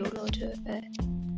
요거를 좀?